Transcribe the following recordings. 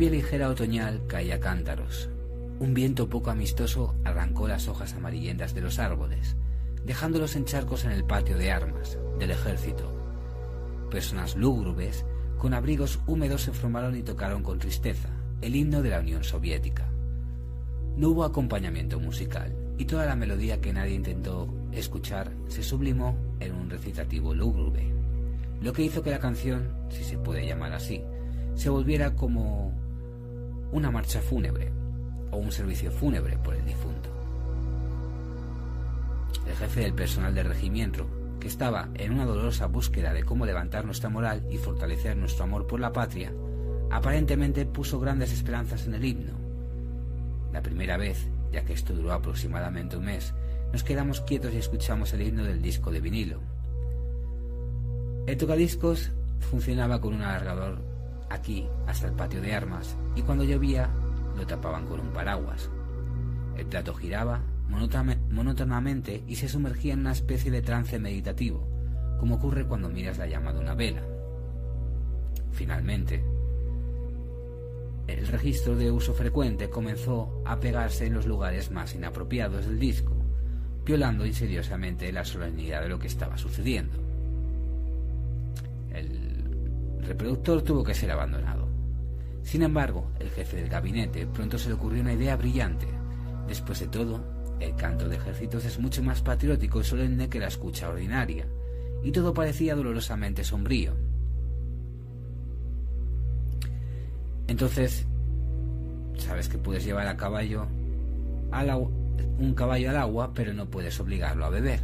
Lluvia ligera otoñal caía a cántaros. Un viento poco amistoso arrancó las hojas amarillentas de los árboles, dejándolos en charcos en el patio de armas del ejército. Personas lúgubres con abrigos húmedos se formaron y tocaron con tristeza el himno de la Unión Soviética. No hubo acompañamiento musical y toda la melodía que nadie intentó escuchar se sublimó en un recitativo lúgubre, lo que hizo que la canción, si se puede llamar así, se volviera como una marcha fúnebre o un servicio fúnebre por el difunto. El jefe del personal del regimiento, que estaba en una dolorosa búsqueda de cómo levantar nuestra moral y fortalecer nuestro amor por la patria, aparentemente puso grandes esperanzas en el himno. La primera vez, ya que esto duró aproximadamente un mes, nos quedamos quietos y escuchamos el himno del disco de vinilo. El tocadiscos funcionaba con un alargador aquí hasta el patio de armas y cuando llovía lo tapaban con un paraguas. El plato giraba monótonamente y se sumergía en una especie de trance meditativo, como ocurre cuando miras la llama de una vela. Finalmente, el registro de uso frecuente comenzó a pegarse en los lugares más inapropiados del disco, violando insidiosamente la solemnidad de lo que estaba sucediendo. El reproductor tuvo que ser abandonado. Sin embargo, el jefe del gabinete pronto se le ocurrió una idea brillante. Después de todo, el canto de ejércitos es mucho más patriótico y solemne que la escucha ordinaria, y todo parecía dolorosamente sombrío. Entonces, sabes que puedes llevar a caballo un caballo al agua, pero no puedes obligarlo a beber.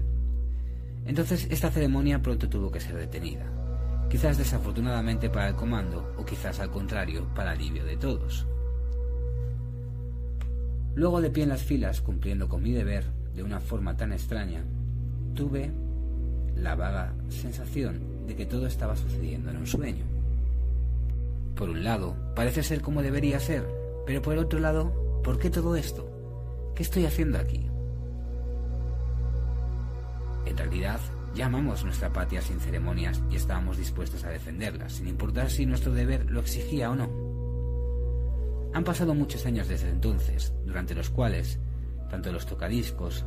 Entonces, esta ceremonia pronto tuvo que ser detenida, quizás desafortunadamente para el comando o quizás al contrario para alivio de todos. Luego de pie en las filas, cumpliendo con mi deber de una forma tan extraña, tuve la vaga sensación de que todo estaba sucediendo en un sueño. Por un lado, parece ser como debería ser, pero por el otro lado, ¿por qué todo esto? ¿Qué estoy haciendo aquí? En realidad, ya amamos nuestra patria sin ceremonias y estábamos dispuestos a defenderla, sin importar si nuestro deber lo exigía o no. Han pasado muchos años desde entonces, durante los cuales tanto los tocadiscos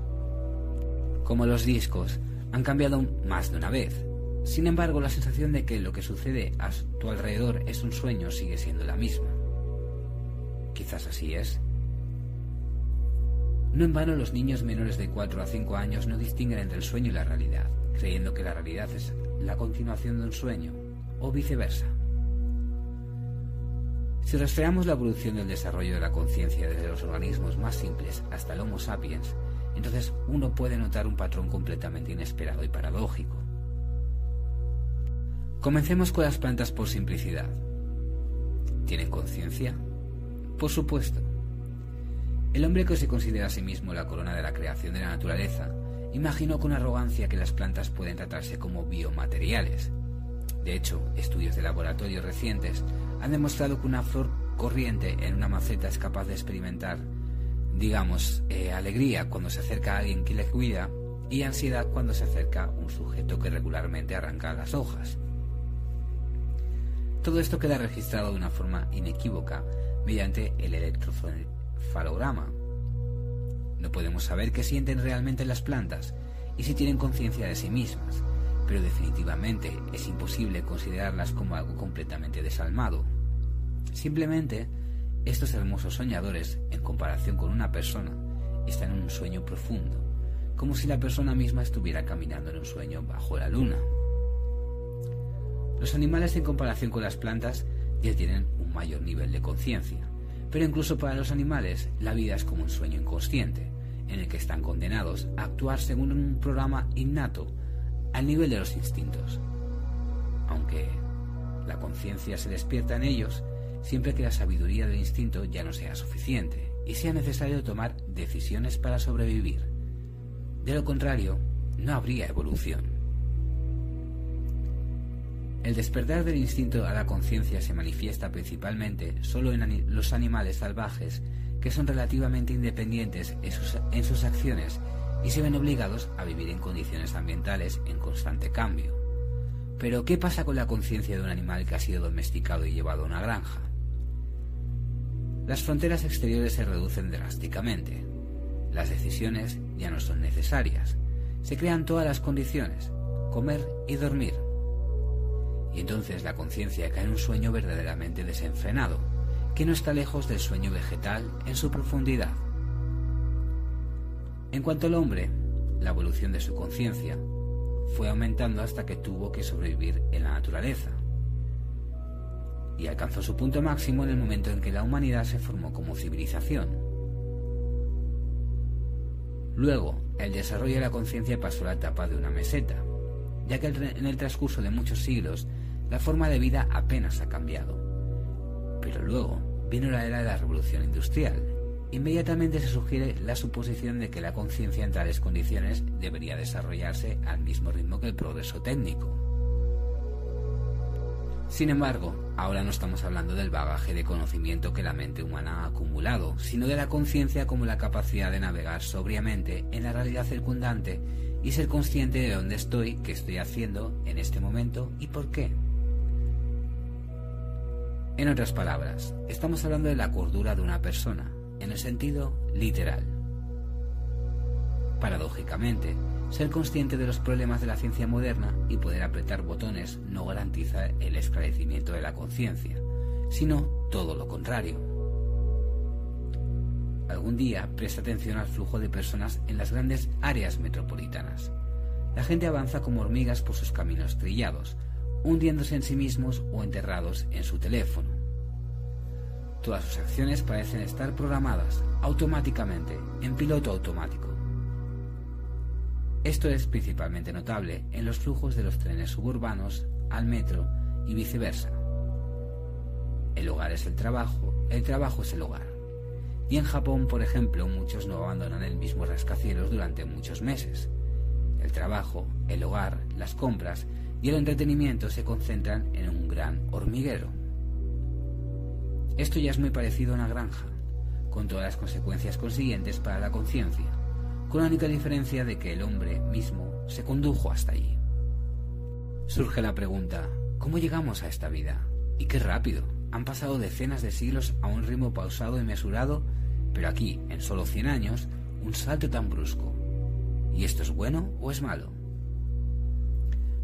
como los discos han cambiado más de una vez, sin embargo, la sensación de que lo que sucede a tu alrededor es un sueño sigue siendo la misma. Quizás así es. No en vano los niños menores de 4 a 5 años no distinguen entre el sueño y la realidad, creyendo que la realidad es la continuación de un sueño, o viceversa. Si rastreamos la evolución del desarrollo de la conciencia desde los organismos más simples hasta el Homo sapiens, entonces uno puede notar un patrón completamente inesperado y paradójico. Comencemos con las plantas por simplicidad. ¿Tienen conciencia? Por supuesto. El hombre que se considera a sí mismo la corona de la creación de la naturaleza, imaginó con arrogancia que las plantas pueden tratarse como biomateriales. De hecho, estudios de laboratorio recientes han demostrado que una flor corriente en una maceta es capaz de experimentar, digamos, eh, alegría cuando se acerca a alguien que le cuida y ansiedad cuando se acerca un sujeto que regularmente arranca las hojas. Todo esto queda registrado de una forma inequívoca mediante el electrofalograma. No podemos saber qué sienten realmente las plantas y si tienen conciencia de sí mismas, pero definitivamente es imposible considerarlas como algo completamente desalmado. Simplemente, estos hermosos soñadores, en comparación con una persona, están en un sueño profundo, como si la persona misma estuviera caminando en un sueño bajo la luna. Los animales en comparación con las plantas ya tienen un mayor nivel de conciencia, pero incluso para los animales la vida es como un sueño inconsciente, en el que están condenados a actuar según un programa innato al nivel de los instintos. Aunque la conciencia se despierta en ellos siempre que la sabiduría del instinto ya no sea suficiente y sea necesario tomar decisiones para sobrevivir. De lo contrario, no habría evolución. El despertar del instinto a la conciencia se manifiesta principalmente solo en los animales salvajes que son relativamente independientes en sus, acciones y se ven obligados a vivir en condiciones ambientales en constante cambio. Pero, ¿qué pasa con la conciencia de un animal que ha sido domesticado y llevado a una granja? las fronteras exteriores se reducen drásticamente. Las decisiones ya no son necesarias. Se crean todas las condiciones, comer y dormir. Y entonces la conciencia cae en un sueño verdaderamente desenfrenado, que no está lejos del sueño vegetal en su profundidad. En cuanto al hombre, la evolución de su conciencia fue aumentando hasta que tuvo que sobrevivir en la naturaleza. Y alcanzó su punto máximo en el momento en que la humanidad se formó como civilización. Luego, el desarrollo de la conciencia pasó a la etapa de una meseta, ya que en el transcurso de muchos siglos la forma de vida apenas ha cambiado. Pero luego vino la era de la revolución industrial, Inmediatamente se sugiere la suposición de que la conciencia en tales condiciones debería desarrollarse al mismo ritmo que el progreso técnico. Sin embargo, ahora no estamos hablando del bagaje de conocimiento que la mente humana ha acumulado, sino de la conciencia como la capacidad de navegar sobriamente en la realidad circundante y ser consciente de dónde estoy, qué estoy haciendo en este momento y por qué. En otras palabras, estamos hablando de la cordura de una persona, en el sentido literal. Paradójicamente, ser consciente de los problemas de la ciencia moderna y poder apretar botones no garantiza el esclarecimiento de la conciencia, sino todo lo contrario. Algún día presta atención al flujo de personas en las grandes áreas metropolitanas. La gente avanza como hormigas por sus caminos trillados, hundiéndose en sí mismos o enterrados en su teléfono. Todas sus acciones parecen estar programadas automáticamente, en piloto automático. Esto es principalmente notable en los flujos de los trenes suburbanos al metro y viceversa. El hogar es el trabajo, el trabajo es el hogar. Y en Japón, por ejemplo, muchos no abandonan el mismo rascacielos durante muchos meses. El trabajo, el hogar, las compras y el entretenimiento se concentran en un gran hormiguero. Esto ya es muy parecido a una granja, con todas las consecuencias consiguientes para la conciencia, con la única diferencia de que el hombre mismo se condujo hasta allí. Surge la pregunta, ¿cómo llegamos a esta vida? Y qué rápido. Han pasado decenas de siglos a un ritmo pausado y mesurado, pero aquí, en solo 100 años, un salto tan brusco. ¿Y esto es bueno o es malo?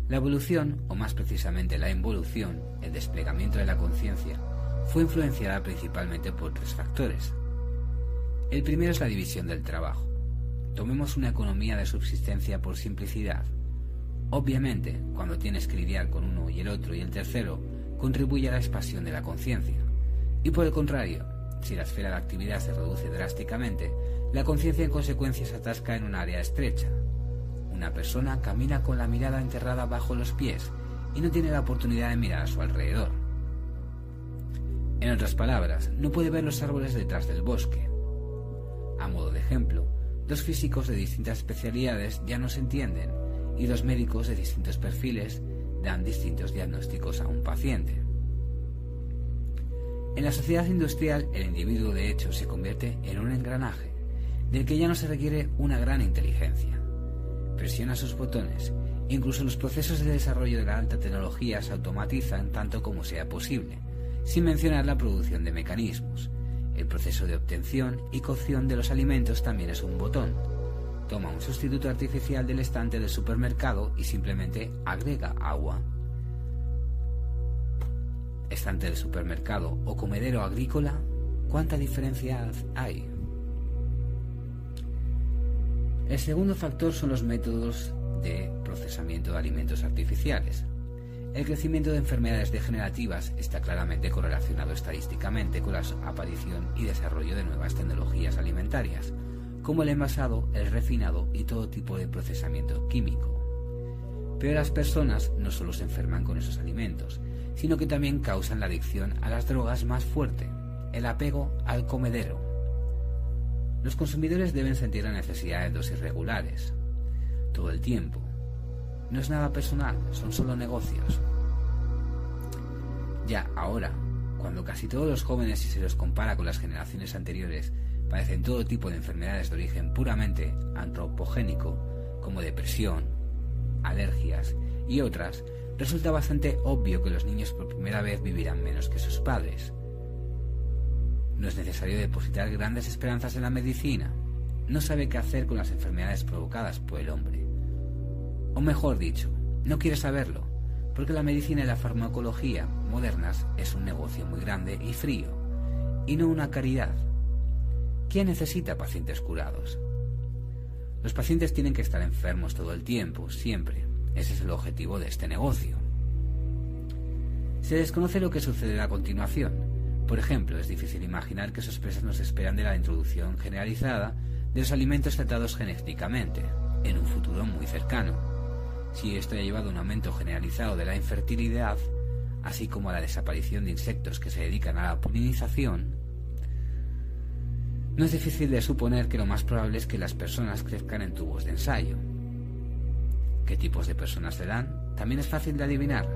La evolución, o más precisamente la involución, el desplegamiento de la conciencia, fue influenciada principalmente por tres factores. El primero es la división del trabajo. Tomemos una economía de subsistencia por simplicidad. Obviamente, cuando tienes que lidiar con uno y el otro y el tercero, contribuye a la expansión de la conciencia. Y por el contrario, si la esfera de actividad se reduce drásticamente, la conciencia en consecuencia se atasca en un área estrecha. Una persona camina con la mirada enterrada bajo los pies y no tiene la oportunidad de mirar a su alrededor. En otras palabras, no puede ver los árboles detrás del bosque. A modo de ejemplo, dos físicos de distintas especialidades ya no se entienden y dos médicos de distintos perfiles dan distintos diagnósticos a un paciente. En la sociedad industrial, el individuo de hecho se convierte en un engranaje, del que ya no se requiere una gran inteligencia. Presiona sus botones, incluso los procesos de desarrollo de la alta tecnología se automatizan tanto como sea posible, sin mencionar la producción de mecanismos. El proceso de obtención y cocción de los alimentos también es un botón. Toma un sustituto artificial del estante del supermercado y simplemente agrega agua. Estante del supermercado o comedero agrícola, ¿cuánta diferencia hay? El segundo factor son los métodos de procesamiento de alimentos artificiales. El crecimiento de enfermedades degenerativas está claramente correlacionado estadísticamente con la aparición y desarrollo de nuevas tecnologías alimentarias, como el envasado, el refinado y todo tipo de procesamiento químico. Pero las personas no solo se enferman con esos alimentos, sino que también causan la adicción a las drogas más fuerte, el apego al comedero. Los consumidores deben sentir la necesidad de dosis regulares, todo el tiempo, no es nada personal, son solo negocios. Ya ahora, cuando casi todos los jóvenes, si se los compara con las generaciones anteriores, padecen todo tipo de enfermedades de origen puramente antropogénico, como depresión, alergias y otras, resulta bastante obvio que los niños por primera vez vivirán menos que sus padres. No es necesario depositar grandes esperanzas en la medicina. No sabe qué hacer con las enfermedades provocadas por el hombre. O mejor dicho, no quiere saberlo, porque la medicina y la farmacología modernas es un negocio muy grande y frío, y no una caridad. ¿Quién necesita pacientes curados? Los pacientes tienen que estar enfermos todo el tiempo, siempre. Ese es el objetivo de este negocio. Se desconoce lo que sucederá a continuación. Por ejemplo, es difícil imaginar qué sorpresas nos esperan de la introducción generalizada de los alimentos tratados genéticamente, en un futuro muy cercano. Si esto ha llevado a un aumento generalizado de la infertilidad, así como a la desaparición de insectos que se dedican a la polinización, no es difícil de suponer que lo más probable es que las personas crezcan en tubos de ensayo. ¿Qué tipos de personas serán? También es fácil de adivinar.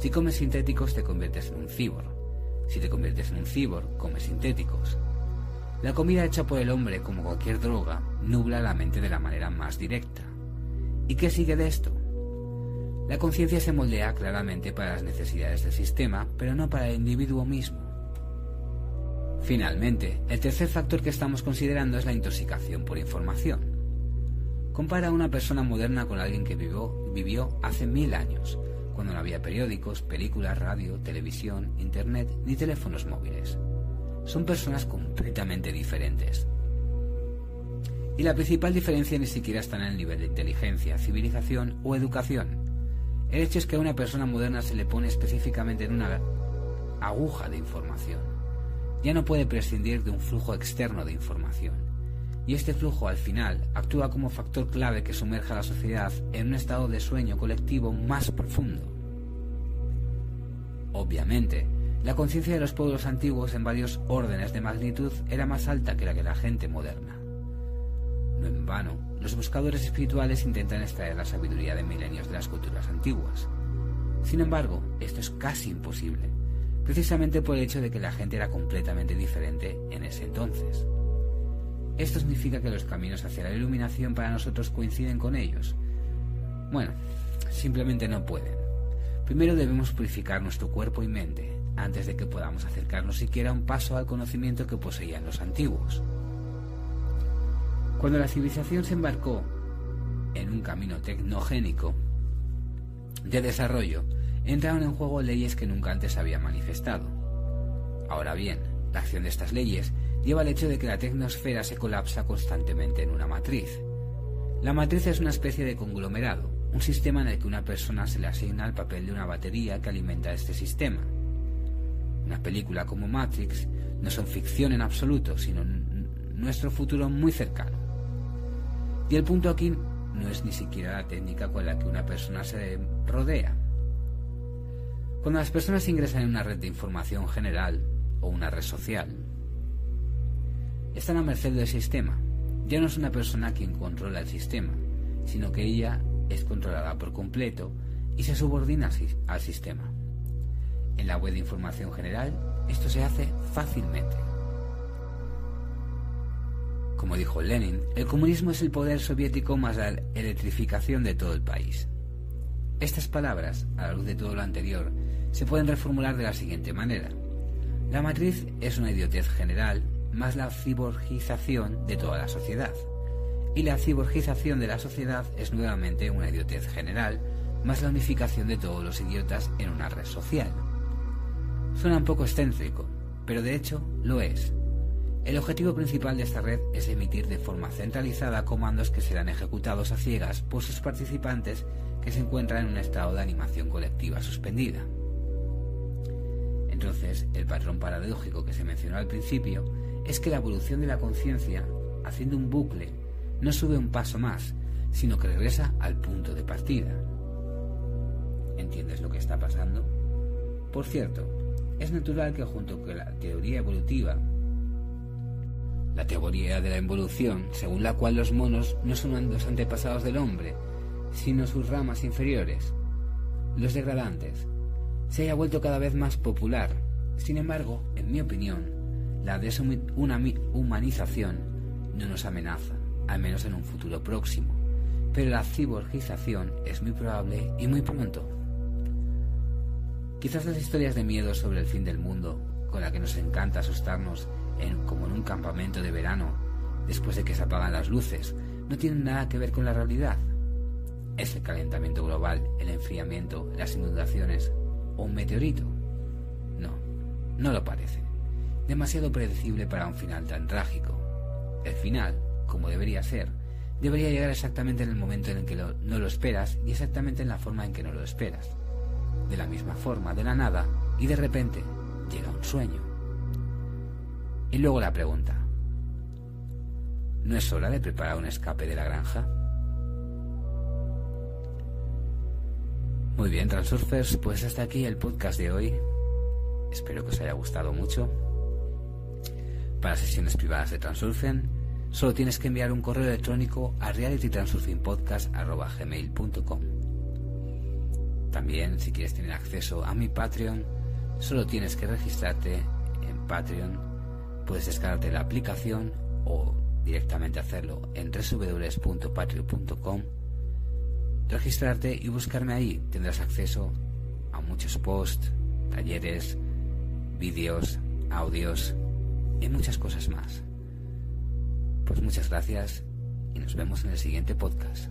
Si comes sintéticos te conviertes en un cibor. Si te conviertes en un cibor, comes sintéticos. La comida hecha por el hombre, como cualquier droga, nubla la mente de la manera más directa. ¿Y qué sigue de esto? La conciencia se moldea claramente para las necesidades del sistema, pero no para el individuo mismo. Finalmente, el tercer factor que estamos considerando es la intoxicación por información. Compara a una persona moderna con alguien que vivió, vivió hace mil años, cuando no había periódicos, películas, radio, televisión, internet ni teléfonos móviles. Son personas completamente diferentes. Y la principal diferencia ni siquiera está en el nivel de inteligencia, civilización o educación. El hecho es que a una persona moderna se le pone específicamente en una aguja de información ya no puede prescindir de un flujo externo de información. Y este flujo al final actúa como factor clave que sumerge a la sociedad en un estado de sueño colectivo más profundo. Obviamente, la conciencia de los pueblos antiguos en varios órdenes de magnitud era más alta que la de la gente moderna. No en vano, los buscadores espirituales intentan extraer la sabiduría de milenios de las culturas antiguas. Sin embargo, esto es casi imposible, precisamente por el hecho de que la gente era completamente diferente en ese entonces. ¿Esto significa que los caminos hacia la iluminación para nosotros coinciden con ellos? Bueno, simplemente no pueden. Primero debemos purificar nuestro cuerpo y mente antes de que podamos acercarnos siquiera un paso al conocimiento que poseían los antiguos. Cuando la civilización se embarcó en un camino tecnogénico de desarrollo, entraron en juego leyes que nunca antes había manifestado. Ahora bien, la acción de estas leyes lleva al hecho de que la tecnosfera se colapsa constantemente en una matriz. La matriz es una especie de conglomerado, un sistema en el que una persona se le asigna el papel de una batería que alimenta este sistema. Una película como Matrix no son ficción en absoluto, sino nuestro futuro muy cercano. Y el punto aquí no es ni siquiera la técnica con la que una persona se rodea, cuando las personas ingresan en una red de información general o una red social, están a merced del sistema. Ya no es una persona quien controla el sistema, sino que ella es controlada por completo y se subordina al sistema. En la web de información general, esto se hace fácilmente. Como dijo Lenin, el comunismo es el poder soviético más la electrificación de todo el país. Estas palabras, a la luz de todo lo anterior, se pueden reformular de la siguiente manera. La matriz es una idiotez general más la ciborgización de toda la sociedad. Y la ciborgización de la sociedad es nuevamente una idiotez general más la unificación de todos los idiotas en una red social. Suena un poco excéntrico, pero de hecho lo es. El objetivo principal de esta red es emitir de forma centralizada comandos que serán ejecutados a ciegas por sus participantes que se encuentran en un estado de animación colectiva suspendida. Entonces, el patrón paradójico que se mencionó al principio es que la evolución de la conciencia, haciendo un bucle, no sube un paso más, sino que regresa al punto de partida. ¿Entiendes lo que está pasando? Por cierto, es natural que junto con la teoría evolutiva, la teoría de la evolución, según la cual los monos no son los antepasados del hombre, sino sus ramas inferiores, los degradantes, se haya vuelto cada vez más popular. Sin embargo, en mi opinión, la deshumanización no nos amenaza, al menos en un futuro próximo, pero la ciborgización es muy probable y muy pronto. Quizás las historias de miedo sobre el fin del mundo, con la que nos encanta asustarnos como en un campamento de verano después de que se apagan las luces, no tiene nada que ver con la realidad. ¿Es el calentamiento global, el enfriamiento, las inundaciones o un meteorito? No, no lo parece. Demasiado predecible para un final tan trágico. El final, como debería ser, debería llegar exactamente en el momento en el que no lo esperas y exactamente en la forma en que no lo esperas. De la misma forma, de la nada, y de repente llega un sueño. Y luego la pregunta, ¿no es hora de preparar un escape de la granja? Muy bien, Transurfers, pues hasta aquí el podcast de hoy. Espero que os haya gustado mucho. Para sesiones privadas de Transurfen, solo tienes que enviar un correo electrónico a realitytransurfingpodcast.gmail.com También, si quieres tener acceso a mi Patreon, solo tienes que registrarte en Patreon. Puedes descargarte la aplicación o directamente hacerlo en www.patreon.com registrarte y buscarme ahí. Tendrás acceso a muchos posts, talleres, vídeos, audios y muchas cosas más. Pues muchas gracias y nos vemos en el siguiente podcast.